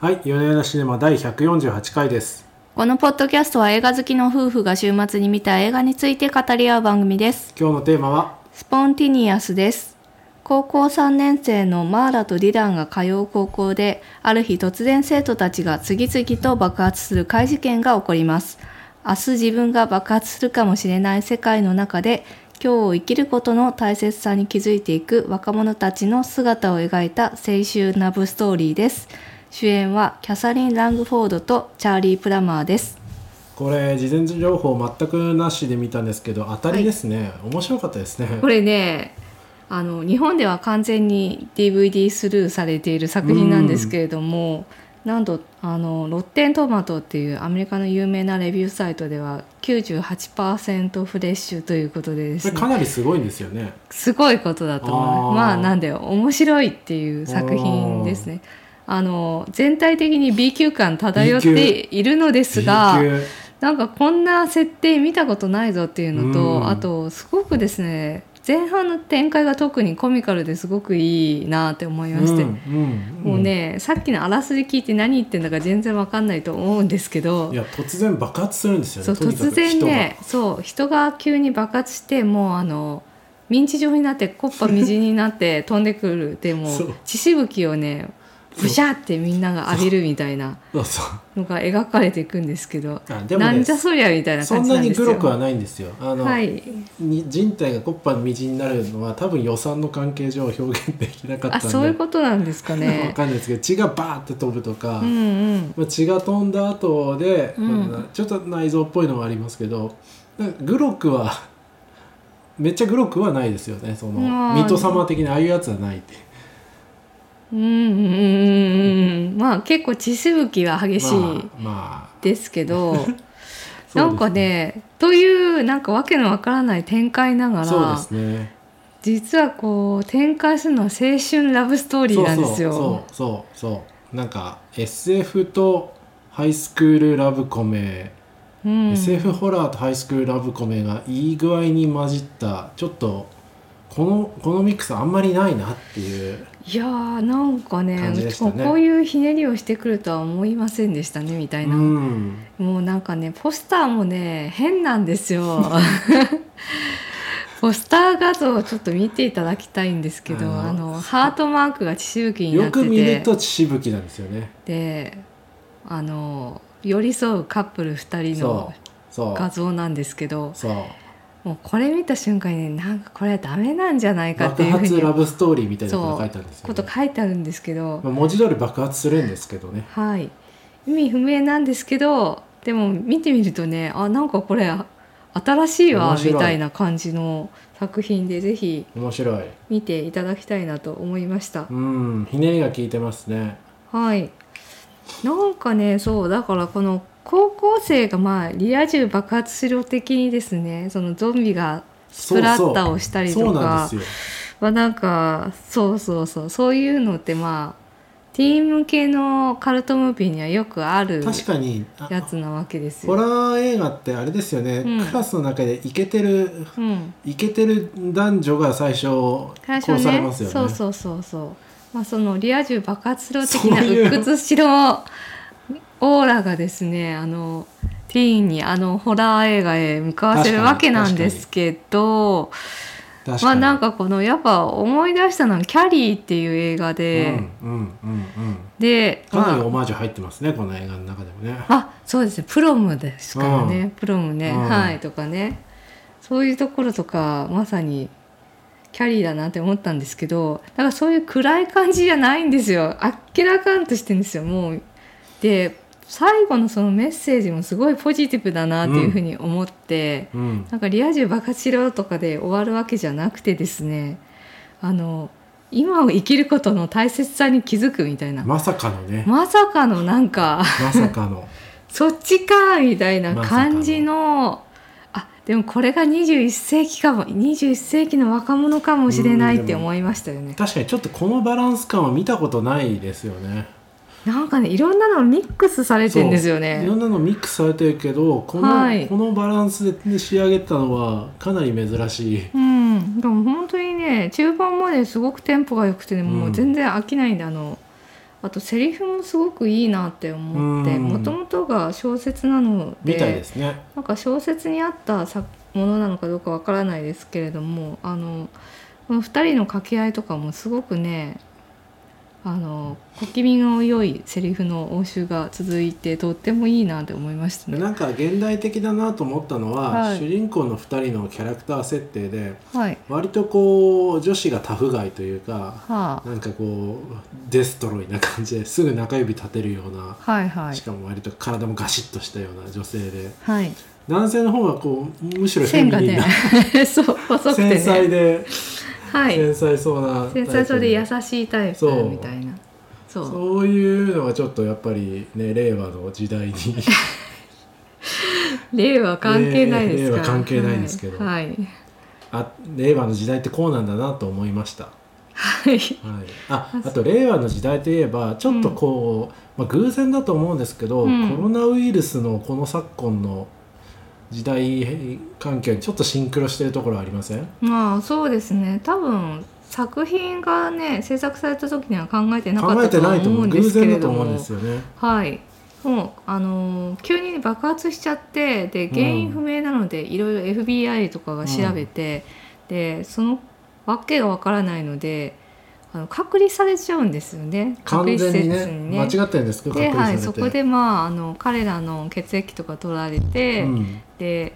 はい、米浦シネマ第148回です。このポッドキャストは映画好きの夫婦が週末に見た映画について語り合う番組です。今日のテーマは、スポンティニアスです。高校3年生のマーラとディランが通う高校で、ある日突然生徒たちが次々と爆発する怪事件が起こります。明日自分が爆発するかもしれない世界の中で、今日を生きることの大切さに気づいていく若者たちの姿を描いた青春ラブストーリーです。主演はキャサリン・ラングフォードとチャーリー・プラマーです。これ事前情報全くなしで見たんですけど、当たりですね。面白かったですね。これねあの日本では完全に DVD スルーされている作品なんですけれども、なんとあのロッテントマトっていうアメリカの有名なレビューサイトでは98%フレッシュということででこすねれかなりすごいんですよね。すごいことだと思うまあなんで面白いっていう作品ですねあの全体的に B 級感漂っているのですがなんかこんな設定見たことないぞっていうのと、うん。あとすごくですね前半の展開が特にコミカルですごくいいなって思いまして、うんうんもうね、さっきのあらすじ聞いて何言ってんだか全然わかんないと思うんですけどいや突然爆発するんですよね。突然ねそう人が急に爆発してもうあのミンチ状になってコッパみじんになって飛んでくるでも血しぶきをねブシャってみんなが浴びるみたいなのが描かれていくんですけど、あでもねなんじゃそりゃみたいなそん感じなですよ。なんにグロくはないんですよ。あの、はい、に人体がコッパのみじんになるのは多分予算の関係上表現できなかったんで。あそういうことなんですかわね。かんないですけど血がバーって飛ぶとか、うんうんまあ、血が飛んだ後で、うんまあちょっと内臓っぽいのがありますけどグロくはめっちゃグロくはないですよねそのまあ水戸様的なああいうやつはないってうんうんまあ結構血しぶきは激しいですけど、そうですなんかねというなんかわけのわからない展開ながあそうですね実はこう展開するのは青春ラブストーリーなんですよ。そうそうそうそうなんか SF とハイスクールラブコメ、うん SF ホラーとハイスクールラブコメがいい具合に混じったちょっとこのこのミックスあんまりないなっていういやーなんかねね。こういうひねりをしてくるとは思いませんでしたねみたいな。うん。もうなんかねポスターもね変なんですよ。ポスター画像をちょっと見ていただきたいんですけどあのあのハートマークが血しぶきになってよく見るてと血しぶきなんですよね。であの寄り添うカップル2人の画像なんですけどそうもうこれ見た瞬間にねなんかこれはダメなんじゃないかって爆発いうふうにラブストーリーみたいなこと書いてあるんですよ、ことね書いてあるんですけど、まあ、文字通り爆発するんですけどね。はい。意味不明なんですけどでも見てみるとねあなんかこれ新しいわみたいな感じの作品でぜひ面白い。見ていただきたいなと思いました。うんひねりが効いてますね。はい。なんかねそうだからこの高校生がまあリア充爆発しろ的にですねそのゾンビがスプラッタをしたりとかはなんかそうそうそうそういうのってまあティーン向けのカルトムービーにはよくある確かに。あやつなわけですホよ。ラー映画ってあれですよね、うん。クラスの中でイケてるうん、イケてる男女が最初殺されねますよね。そうそうそうそう。まあそのリア充爆発しろ的な鬱屈しろオーラがですねあのティーンにあのホラー映画へ向かわせるわけなんですけどまあなんかこのやっぱ思い出したのは「キャリー」っていう映画で、うんうんうんうん。でかなりまオマージュ入ってますねこの映画の中でもね。あ、あそうですね。プロムですからね、プロムね、うん。はいとかね。そういうところとかまさにキャリーだなって思ったんですけどだからそういう暗い感じじゃないんですよ。あっけらかんとしてるんですよもう。で最後のそのメッセージもすごいポジティブだなっていうふうに思って、うん。なんかリア充爆発しろとかで終わるわけじゃなくてですねあの今を生きることの大切さに気づくみたいな、まさかのね。まさかのなんか。まさかの。そっちかみたいな感じの,、あでもこれが21世紀かも21世紀の若者かもしれないって思いましたよね。確かにちょっとこのバランス感は見たことないですよねなんかねいろんなのミックスされてんですよいねろ。んなのミックスされてるけどこの,、はい。このバランスで仕上げたのはかなり珍しい。うん、でも本当にね中盤まですごくテンポが良くてね、もう全然飽きないんであのあとセリフもすごくいいなって思ってうん。もともとが小説なのみたいでですね。なんか小説にあった作ものなのかどうかわからないですけれどもあのこの2人の掛け合いとかもすごくねあの小気味の良いセリフの応酬が続いてとってもいいなって思いましたね。なんか現代的だなと思ったのは、はい。主人公の2人のキャラクター設定ではい、割とこう女子がタフガイというかはあ、なんかこうデストロイな感じですぐ中指立てるような、はいはい。しかも割と体もガシッとしたような女性で。はい。男性の方はこうむしろフェ線がねミニンな、そう細くてね。繊細で、はい。繊細そうな繊細そうで優しいタイプみたいな。そう。そう。いうのはちょっとやっぱりね令和の時代に。令和関係ないですか？ら令和関係ないですけど。はい、はい。あ令和の時代ってこうなんだなと思いました。はい。はい、ああと令和の時代といえばちょっとこう、まあ、偶然だと思うんですけど、うん。コロナウイルスのこの昨今の時代環境にちょっとシンクロしてるところありません？まあそうですね。多分作品がね制作された時には考えてなかったと思うんで偶すけれども。ですよね。はい。もうあのー急に爆発しちゃってで原因不明なので、いろいろ FBI とかが調べて、でそのわけがわからないのであの隔離されちゃうんですよね。隔離施設にね。ね間違ってるんですけどで、はい、そこでまああの彼らの血液とか取られて、うん。で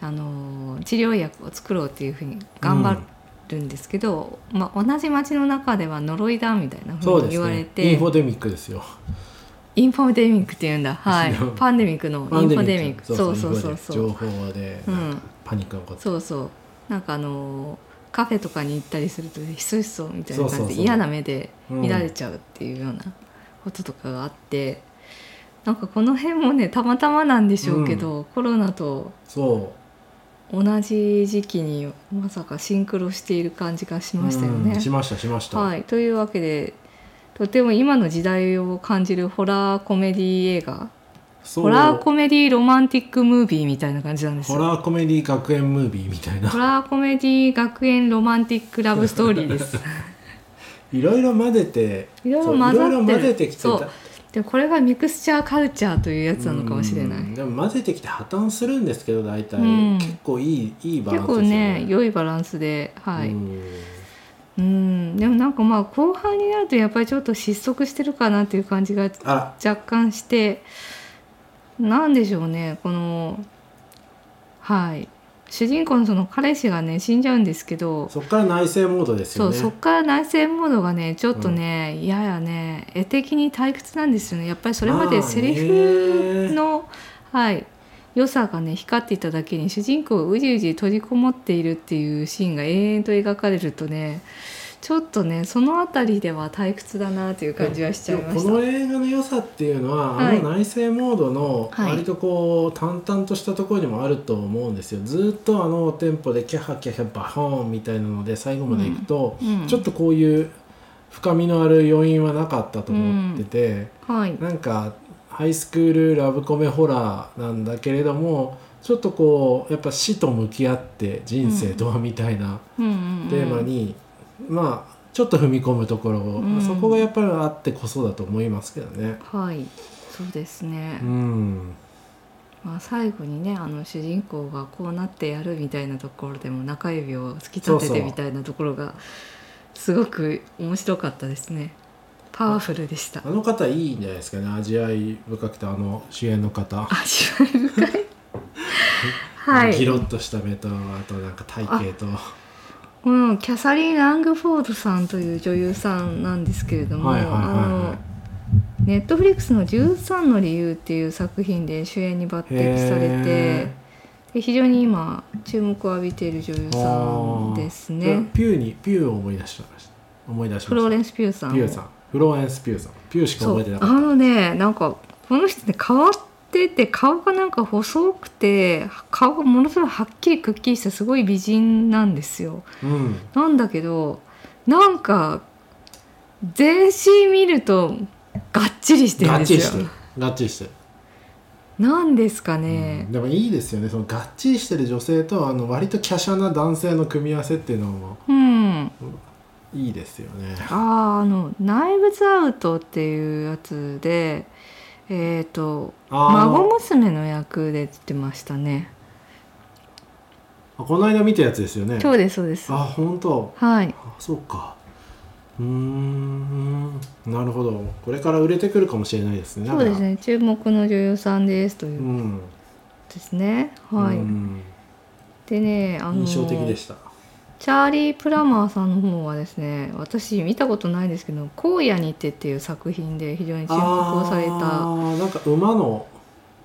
あの治療薬を作ろうっていうふうに頑張るんですけど、まあ、同じ町の中では呪いだみたいなふそうに言われねて、インフォデミックですよ。インフォデミックっていうんだ。はい。パンデミックのインフォデミック。そそううそう。うそううそう。情報でうんパニックのこと、そうそう。なんかあのカフェとかに行ったりするとひそひそみたいな感じで嫌な目でうん。見られちゃうっていうようなこととかがあって、なんかこの辺もねたまたまなんでしょうけど、コロナとそう。同じ時期にまさかシンクロしている感じがしましたよね。うん。しましたしました。はい、というわけでとても今の時代を感じるホラーコメディ映画ホラーコメディロマンティックムービーみたいな感じなんですよ。ホラーコメディ学園ムービーみたいな。ホラーコメディ学園ロマンティックラブストーリーです。いろいろ混ぜていろいろ混ぜてきてた。そう。でこれがミクスチャーカルチャーというやつなのかもしれない。うんでも混ぜてきて破綻するんですけど大体、うん。結構いいいいバラ結構ンスで。すよね良いバランスではい、うん。うん、でもなんかまあ後半になるとやっぱりちょっと失速してるかなっていう感じが若干してなんでしょうねこのはい。主人公のその彼氏がね死んじゃうんですけどそっから内政モードですそう、よね。そっから内政モードがねちょっとね、ややね絵的に退屈なんですよね。やっぱりそれまでセリフの、はい良さがね光っていただけに主人公がうじうじ閉じこもっているっていうシーンが永遠と描かれるとねちょっとねその辺りでは退屈だなという感じはしちゃいました。この映画の良さっていうのは、はい。あの内政モードのはい。割とこう淡々としたところにもあると思うんですよ。ずっとあのテンポでキャハキャハバホーンみたいなので最後までいくと、うん。ちょっとこういう深みのある余韻はなかったと思ってて、はい。なんかハイスクールラブコメホラーなんだけれどもちょっとこうやっぱ死と向き合って人生とはみたいなうんうんうん。テーマに、まあちょっと踏み込むところ、うん。そこがやっぱりあってこそだと思いますけどね。はい。そうですね、うん、まあ、最後にねあの主人公がこうなってやるみたいなところでも中指を突き立ててみたいなところがすごく面白かったですね。パワフルでした。あの方いいんじゃないですかね。味わい深くてあの主演の方、味わい深いはい。ギロッとした目とあとなんか体型とうん、キャサリン・ラングフォードさんという女優さんなんですけれどもはいはいはいはい。あのネットフリックスの「13の理由」っていう作品で主演に抜擢されてへで非常に今注目を浴びている女優さんですでねピューにピューを思い出しました思い出しました。フローレンス・ピューさんピューさん。フローレンス・ピューさん。ピューしか覚えてなかっあのねなんかこの人ね変わってて顔がなんか細くて顔がものすごいはっきりくっきりしたすごい美人なんですよ。たうん。なんだけどなんか全身見るとがっちりしてるんですよ。がっちりしてる。がっちりしてる、なんですかね。うん、でもいいですよね。そのがっちりしてる女性とあの割と華奢な男性の組み合わせっていうのも。うん、いいですよね。あああの「ナイブズアウト」っていうやつでえっ、ー。孫娘の役で出てましたね。あこの間見たやつですよね。そうですそうです。あ本当。はい。あそうか。うーん。なるほど。これから売れてくるかもしれないですね。そうですね。注目の女優さんですとういうん。ですね、はい、うん。でねあの印象的でしたチャーリー・プラマーさんの方はですね私見たことないですけど「荒野にて」っていう作品で非常に注目をされあたーなんか馬の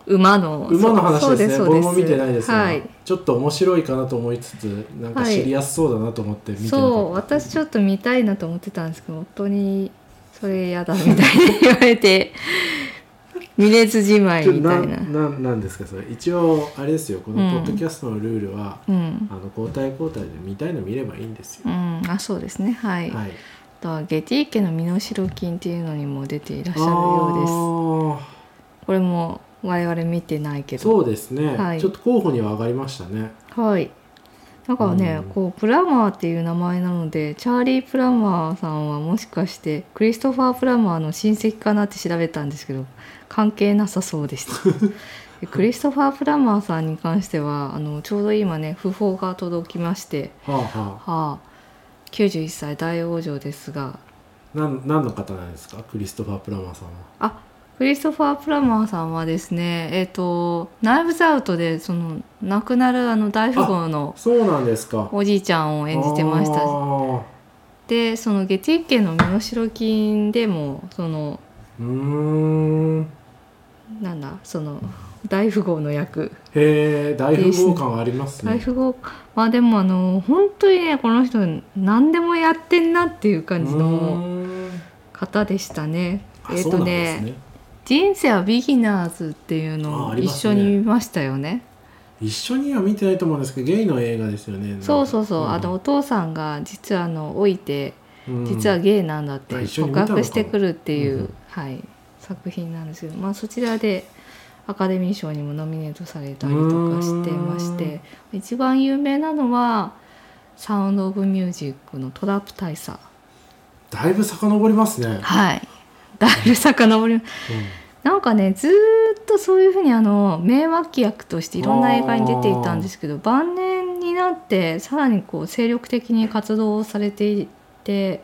馬の馬の話ですね。僕も見てないですが、はい。ちょっと面白いかなと思いつつなんか知りやすそうだなと思って見てなかった。そう私ちょっと見たいなと思ってたんですけど本当にそれ嫌だみたいに言われて見れずじまいみたいな。なななんですかそれ。一応あれですよ。このポッドキャストのルールは、うん、あの交代交代で見たいの見ればいいんですよ、うん、あそうですね。はい、はい。あとはゲティ家の身代金っていうのにも出ていらっしゃるようです。あこれも我々見てないけーど。そうですね、はい。ちょっと候補には上がりましたね。はいだからね、うん。こうプラマーっていう名前なのでチャーリー・プラマーさんはもしかしてクリストファー・プラマーの親戚かなって調べたんですけど関係なさそうでした。でクリストファー・プラマーさんに関してはあのちょうど今ね訃報が届きまして、はあははあ、91歳大往生ですが。何の方なんですか？クリストファー・プラマーさんは。あクリストファー・プラマーさんはですねえっ、と「ナイブズ・アウト」でその亡くなるあの大富豪のそうなんですか。おじいちゃんを演じてました。でそのゲティ家の身代金でもそのうーん。なんだその大富豪の役へえ大富豪感ありますね。大富豪まあでもあの本当にねこの人何でもやってんなっていう感じうの方でしたね。えっ、とあそうなんですね。ね人生はビギナーズ」っていうのを一緒に見ましたよね。一緒には見てないと思うんですけどゲイの映画ですよね。そうそうそう、ん。あのお父さんが実はあの老いてうん。実はゲイなんだって告白してくるっていう、うんはい、作品なんですけど、まあ、そちらでアカデミー賞にもノミネートされたりとかしてまして一番有名なのは「サウンド・オブ・ミュージック」のトラップ大佐。だいぶ遡りますね、はいだいぶ遡りなんかねずーっとそういうふうにあの名脇役としていろんな映画に出ていたんですけど晩年になってさらにこう精力的に活動をされていて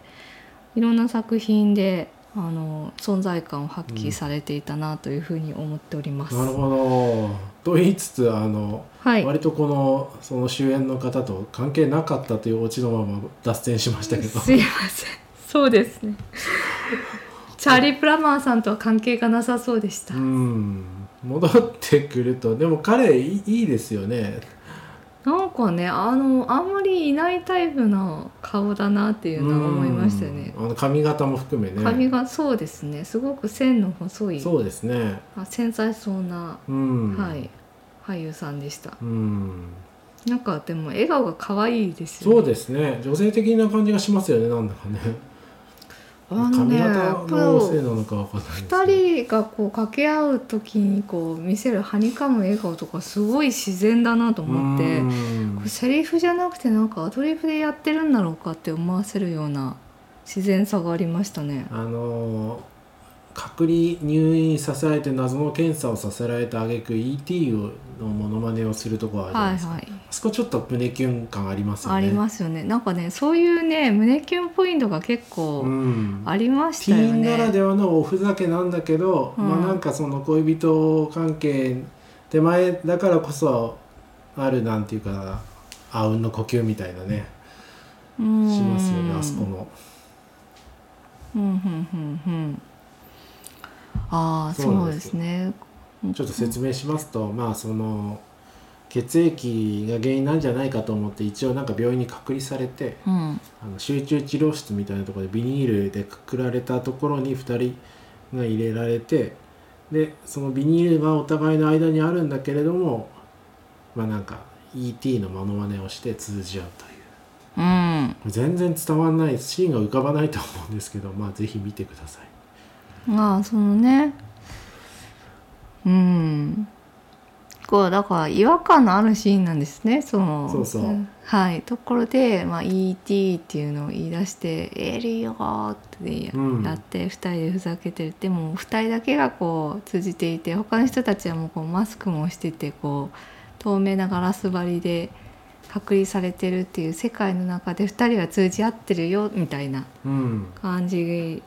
いろんな作品であの存在感を発揮されていたなというふうに思っております。なるほど。と言いつつあの、はい、割とこのその主演の方と関係なかったというオチのまま脱線しましたけど。すいません。そうですねチャーリー・プラマーさんとは関係がなさそうでした、うん。戻ってくるとでも彼いいですよね。なんかねあのあんまりいないタイプの顔だなっていうのは思いましたよね。うん。あの髪型も含めね。髪がそうですね。すごく線の細い。そうですね。あ繊細そうな、うん。はい。俳優さんでした。うん。なんかでも笑顔が可愛いですよね。そうですね。女性的な感じがしますよねなんだかね髪ねや型っぱのせいなのかわかんないですけど二人がこう掛け合う時にこう見せるはにかむ笑顔とかすごい自然だなと思ってうんこれセリフじゃなくてなんかアドリブでやってるんだろうかって思わせるような自然さがありましたね。あのー隔離入院させられて謎の検査をさせられた挙句 ET をのモノマネをするところあるじゃないですか、はいはい。あそこちょっと胸キュン感ありますよね。ありますよね。なんかねそういうね胸キュンポイントが結構うん。ありましティーンたよね。ならではのおふざけなんだけど、うん。まあなんかその恋人関係手前だからこそあるなんていうかあうんの呼吸みたいなね。うん。しますよねあそこの。うんうんうんうんああそそうでですすね。ちょっと説明しますと、まあその血液が原因なんじゃないかと思って一応なんか病院に隔離されてうんあの集中治療室みたいなところでビニールでくくられたところに2人が入れられてでそのビニールがお互いの間にあるんだけれどもまあなんか ET のモノマネをして通じ合うといううん全然伝わらないシーンが浮かばないと思うんですけどまあぜひ見てください。ああそのね。うん。構だから違和感のあるシーンなんですね。そのそうそう。んはい。ところで、まあ、ET っていうのを言い出して「エリオー」ってやうん。やって2人でふざけてるでも2人だけがこう通じていて他の人たちはもうこうマスクもしててこう透明なガラス張りで隔離されてるっていう世界の中で2人は通じ合ってるよみたいなうん。感じ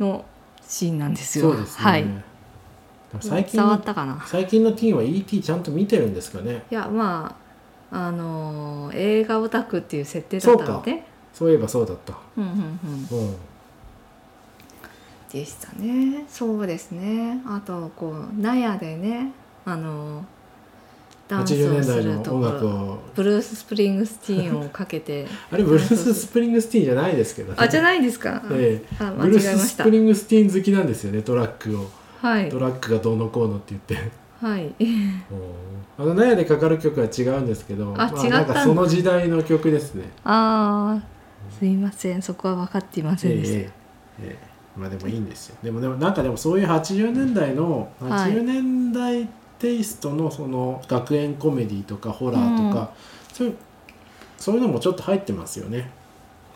のシーンなんですよ。そうですね、はい、最近の伝わったかな。最近のティーンは ET ちゃんと見てるんですかね。いやまああのー映画オタクっていう設定だったので。そういえばそうだった。うんうんうん。うん。でしたね。そうですね。あとこう納屋でねあのダンス80をす年代の音楽をブルース・スプリングスティーンをかけて。あれブルース・スプリングスティーンじゃないですけど。ねあじゃないんですか、ええ。あ間ブルース・違えました。スプリングスティーン好きなんですよねトラックを。はい。トラックがどうのこうのって言って。はい。あの納屋でかかる曲は違うんですけどあま違ったんだ。なんかその時代の曲ですね。ああすいません。そこは分かっていませんでした、ええええまあでもいいんですよ。でもでもなんかでもそういう80年代のはい。80年代テイストのその学園コメディとかホラーとか、そういうそういうのもちょっと入ってますよね、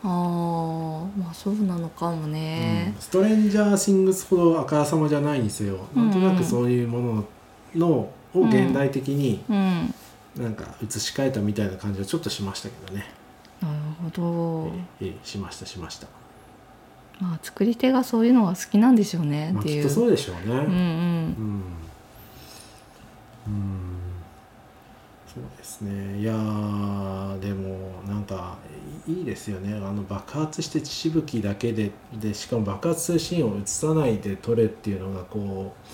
ああまあそうなのかもね。うん、ストレンジャー・シングスほどあからさまじゃないにせよ、なんとなくそういうもののを現代的にうん、なんか移し替えたみたいな感じはちょっとしましたけどね、なるほど、ええええしましたしました、まあ作り手がそういうのが好きなんでしょうねまあ、っていう、きっとそうでしょうね、うんうん。うんうん。そうですね。いやでもなんかいいですよね。あの爆発して血しぶきだけででしかも爆発するシーンを映さないで撮れっていうのがこう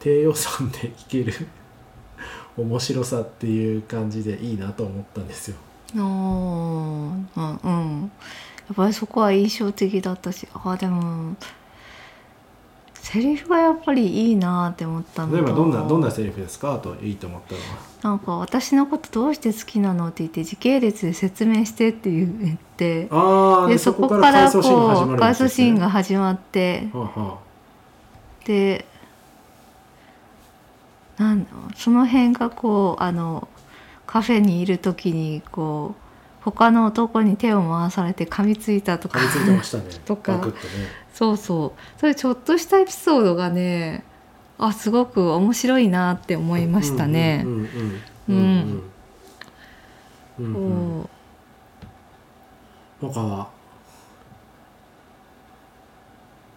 低予算でいける 面白さっていう感じでいいなと思ったんですよ。あーうんうん。やっぱりそこは印象的だったしあでもセリフがやっぱりいいなって思ったのと。例えばどんなどんなセリフですか？あといいと思ったのは。なんか私のことどうして好きなのって言って時系列で説明してって言ってああでそこからこう回想シーンがは始まって。あ、はでなんその辺がこうあのカフェにいる時にこう他の男に手を回されて噛みついたとあ、か。噛みついてましたね。とか。ね。そうそう。そういうちょっとしたエピソードがねあすごく面白いなって思いましたね。う。ん他は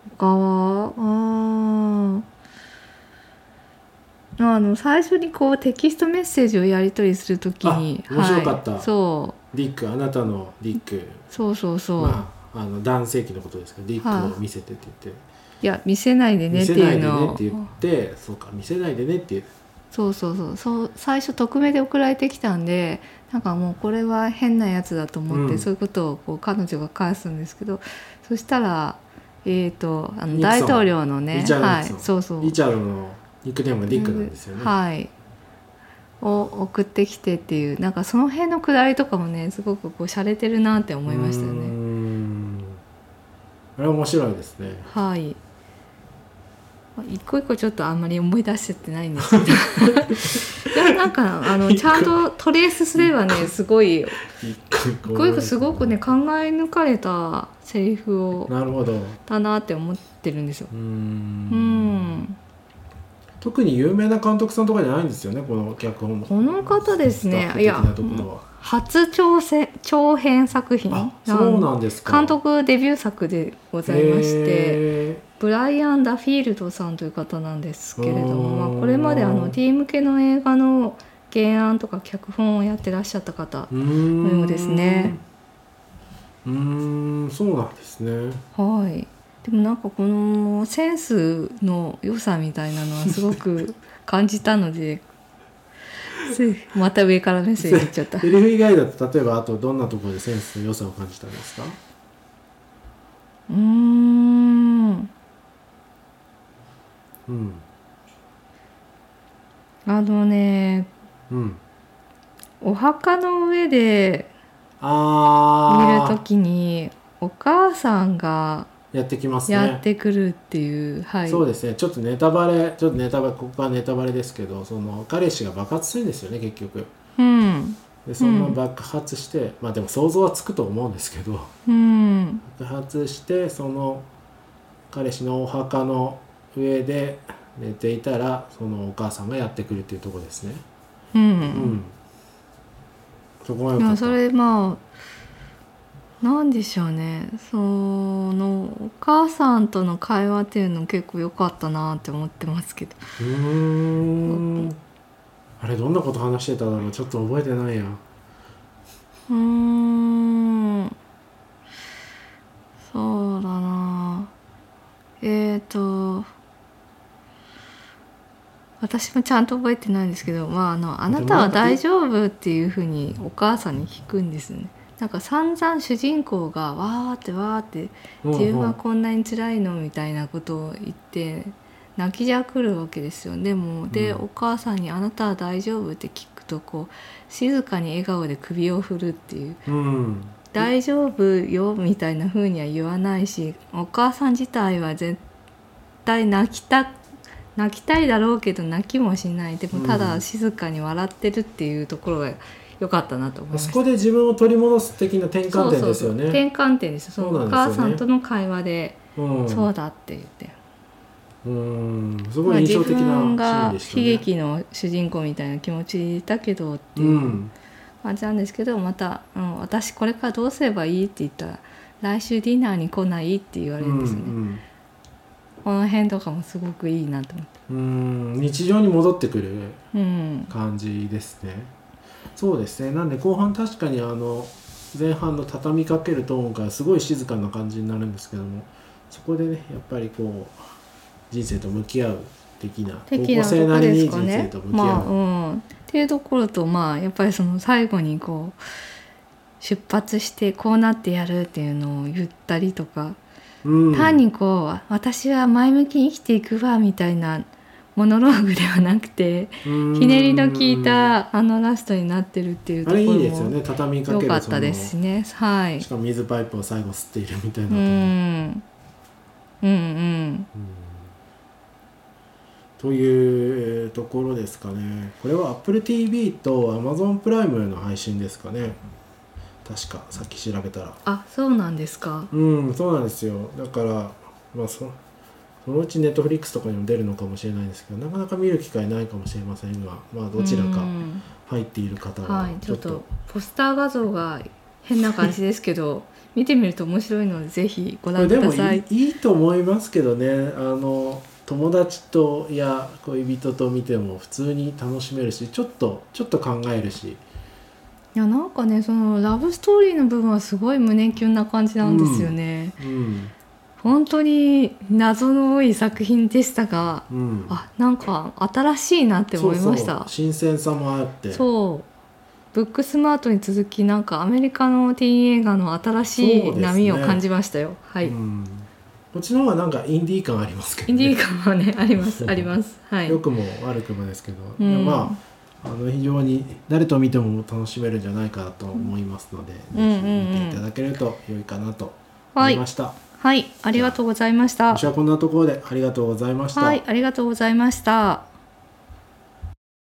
う他は？うんあの最初にこうテキストメッセージをやり取りするときにあ面白かった。はい、そう。ディックあなたのディック。そうそうそう、まああの男性器のことですけどディックを見せてって言って、いや見せないでねって見せないいうでねのって言ってそうか見せないでねっていう。そうそうそうそう。最初匿名で送られてきたんでなんかもうこれは変なやつだと思って、うん。そういうことをこう彼女が返すんですけどそしたらえー、とあの大統領のねリチャードはい。そうそう。リチャードのニックネームがディックなんですよね、はい。を送ってきてっていうなんかその辺のくだりとかもねすごくこう洒落てるなって思いましたね。んあれ面白いですね。はい。まあ一個一個ちょっとあんまり思い出せてないんですけど。でもなんかあのちゃんとトレースすればねすごい一個一一個すごくね考え抜かれたセリフをなるほど。うだなって思ってるんですよ。ーうん。ん特に有名な監督さんとかじゃないんですよねこの脚本この方ですね。スタッフ的なところは。初挑戦長編作品。あそうなんですか。監督デビュー作でございましてへブライアン・ダフィールドさんという方なんですけれども、ん。まあ、これまであのティー向けの映画の原案とか脚本をやってらっしゃった方のようですね。うーんそうなんですね。はいでもなんかこのセンスの良さみたいなのはすごく 感じたのでまた上からメッセージ言っちゃった。セリフ以外だと例えばあとどんなところでセンスの良さを感じたんですか？うーん。うん。あのねうん。お墓の上で見る時にお母さんがやってきますねやってくるっていう、はい。そうですねちょっとネタバレちょっとネタバレここはネタバレですけどその彼氏が爆発するんですよね結局うん。でその爆発して、まあでも想像はつくと思うんですけどうん。爆発してその彼氏のお墓の上で寝ていたらそのお母さんがやってくるっていうところですねう。うんんそこが良かったそれまあなんでしょうね。そのお母さんとの会話っていうの結構良かったなって思ってますけど。うーん。あれどんなこと話してただろうちょっと覚えてないや。うーん。そうだな。えーと私もちゃんと覚えてないんですけど、まあ、あのあなたは大丈夫っていうふうにお母さんに聞くんですね。なんか散々主人公がわーってわーって自分はこんなに辛いのみたいなことを言って泣きじゃくるわけですよ。でもで、うん。お母さんに「あなたは大丈夫?」って聞くとこう静かに笑顔で首を振るっていう。うん「大丈夫よ」みたいな風には言わないしお母さん自体は絶対泣きた泣きたいだろうけど泣きもしない。でもただ静かに笑ってるっていうところが良かったなと思いましそこで自分を取り戻す的な転換点ですよね。転換点ですそのお母さんとの会話で、うん。そうだって言って。うん。すごい印象的なシーンがでしたね。悲劇の主人公みたいな気持ちだけどっていう。うん。感じなんですけどまた、うん、私これからどうすればいいって言ったら来週ディナーに来ないって言われるんですね、うんこの辺とかもすごくいいなと思って。うんうん。日常に戻ってくるうん。感じですねそうですね。なんで後半確かにあの前半の畳みかけるトーンからすごい静かな感じになるんですけどもそこでねやっぱりこう人生と向き合う的な高校生なこりに人生と向き合う、まあうん。っていうところとまあやっぱりその最後にこう出発してこうなってやるっていうのを言ったりとか。うん。単にこう私は前向きに生きていくわみたいなモノローグではなくてうん。ひねりの効いたあのラストになってるっていうとあころれいいですよもね。畳みか良けるかったですしね。はい。しかも水パイプを最後吸っているみたいなうん。うんうん。うん。というところですかね。これは AppleTV と Amazon プライムの配信ですかね。確かさっき調べたら。あそうなんですか。うんそうなんですよ。だからまあそそのうち Netflix とかにも出るのかもしれないんですけどなかなか見る機会ないかもしれませんがまあどちらかうん。入っている方ははいちょっと。ポスター画像が変な感じですけど 見てみると面白いのでぜひご覧ください。いいいいと思いますけどね。あの友達とや恋人と見ても普通に楽しめるしちょっとちょっと考えるし。いやなんかねそのラブストーリーの部分はすごい胸キュンな感じなんですよね、うん本当に謎の多い作品でしたがうん。あなんか新しいなって思いました。新鮮さもあって。そう。ブックスマートに続きなんかアメリカのティーン映画の新しい波を感じましたよ、はい、うん、こっちの方がなんかインディー感ありますけど、ね、インディー感はねありますあります。はい。良くも悪くもですけど、うん。まああの非常に誰と見ても楽しめるんじゃないかなと思いますので、うんぜひ見ていただけると良いかなとはい思いました、はいありがとうございました。私はこんなところでありがとうございました、はいありがとうございました